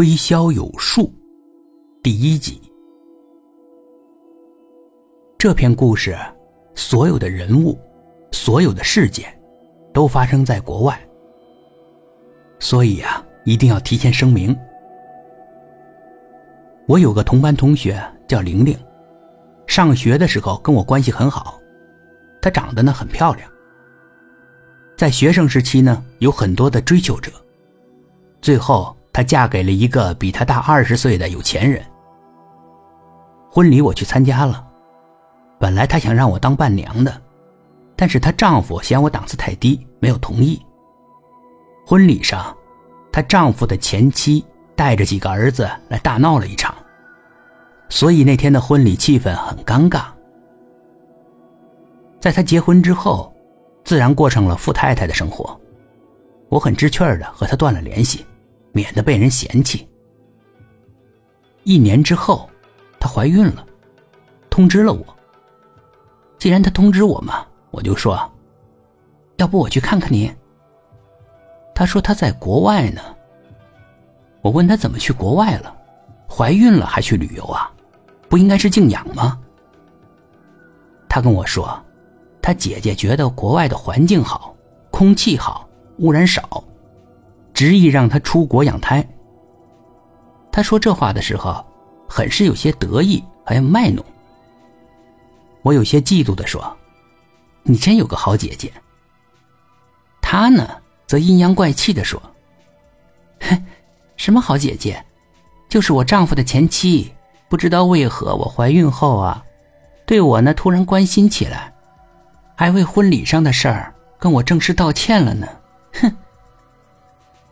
推销有术，第一集。这篇故事，所有的人物，所有的事件，都发生在国外。所以呀，一定要提前声明。我有个同班同学叫玲玲，上学的时候跟我关系很好，她长得呢很漂亮。在学生时期呢，有很多的追求者，最后。她嫁给了一个比她大二十岁的有钱人。婚礼我去参加了，本来她想让我当伴娘的，但是她丈夫嫌我档次太低，没有同意。婚礼上，她丈夫的前妻带着几个儿子来大闹了一场，所以那天的婚礼气氛很尴尬。在她结婚之后，自然过上了富太太的生活，我很知趣的和她断了联系。免得被人嫌弃。一年之后，她怀孕了，通知了我。既然她通知我嘛，我就说：“要不我去看看你。”她说她在国外呢。我问她怎么去国外了？怀孕了还去旅游啊？不应该是静养吗？她跟我说，她姐姐觉得国外的环境好，空气好，污染少。执意让他出国养胎。他说这话的时候，很是有些得意，还有卖弄。我有些嫉妒的说：“你真有个好姐姐。”他呢，则阴阳怪气的说：“哼，什么好姐姐，就是我丈夫的前妻。不知道为何我怀孕后啊，对我呢突然关心起来，还为婚礼上的事儿跟我正式道歉了呢。”哼。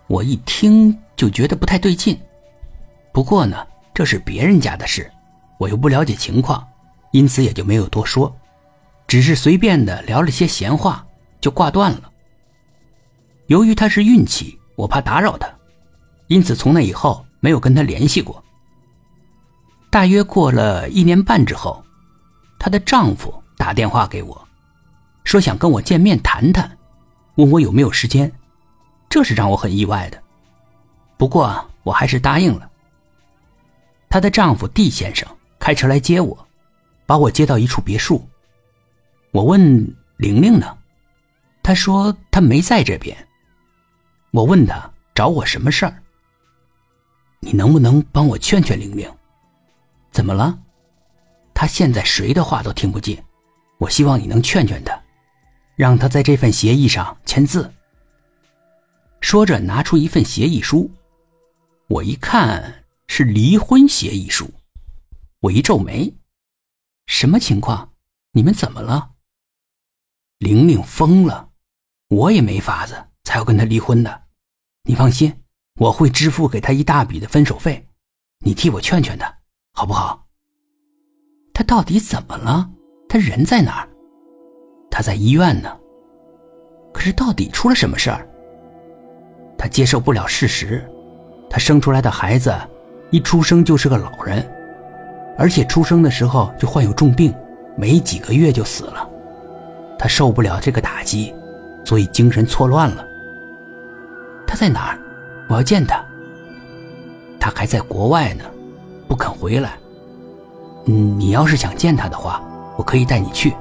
我一听就觉得不太对劲，不过呢，这是别人家的事，我又不了解情况，因此也就没有多说，只是随便的聊了些闲话，就挂断了。由于他是孕期，我怕打扰他，因此从那以后没有跟他联系过。大约过了一年半之后，她的丈夫打电话给我，说想跟我见面谈谈，问我有没有时间。这是让我很意外的，不过我还是答应了。她的丈夫 D 先生开车来接我，把我接到一处别墅。我问玲玲呢，她说她没在这边。我问她找我什么事儿？你能不能帮我劝劝玲玲？怎么了？她现在谁的话都听不进，我希望你能劝劝她，让她在这份协议上签字。说着，拿出一份协议书，我一看是离婚协议书，我一皱眉，什么情况？你们怎么了？玲玲疯了，我也没法子，才要跟她离婚的。你放心，我会支付给她一大笔的分手费，你替我劝劝她，好不好？她到底怎么了？她人在哪儿？她在医院呢。可是到底出了什么事儿？他接受不了事实，他生出来的孩子一出生就是个老人，而且出生的时候就患有重病，没几个月就死了。他受不了这个打击，所以精神错乱了。他在哪儿？我要见他。他还在国外呢，不肯回来。嗯，你要是想见他的话，我可以带你去。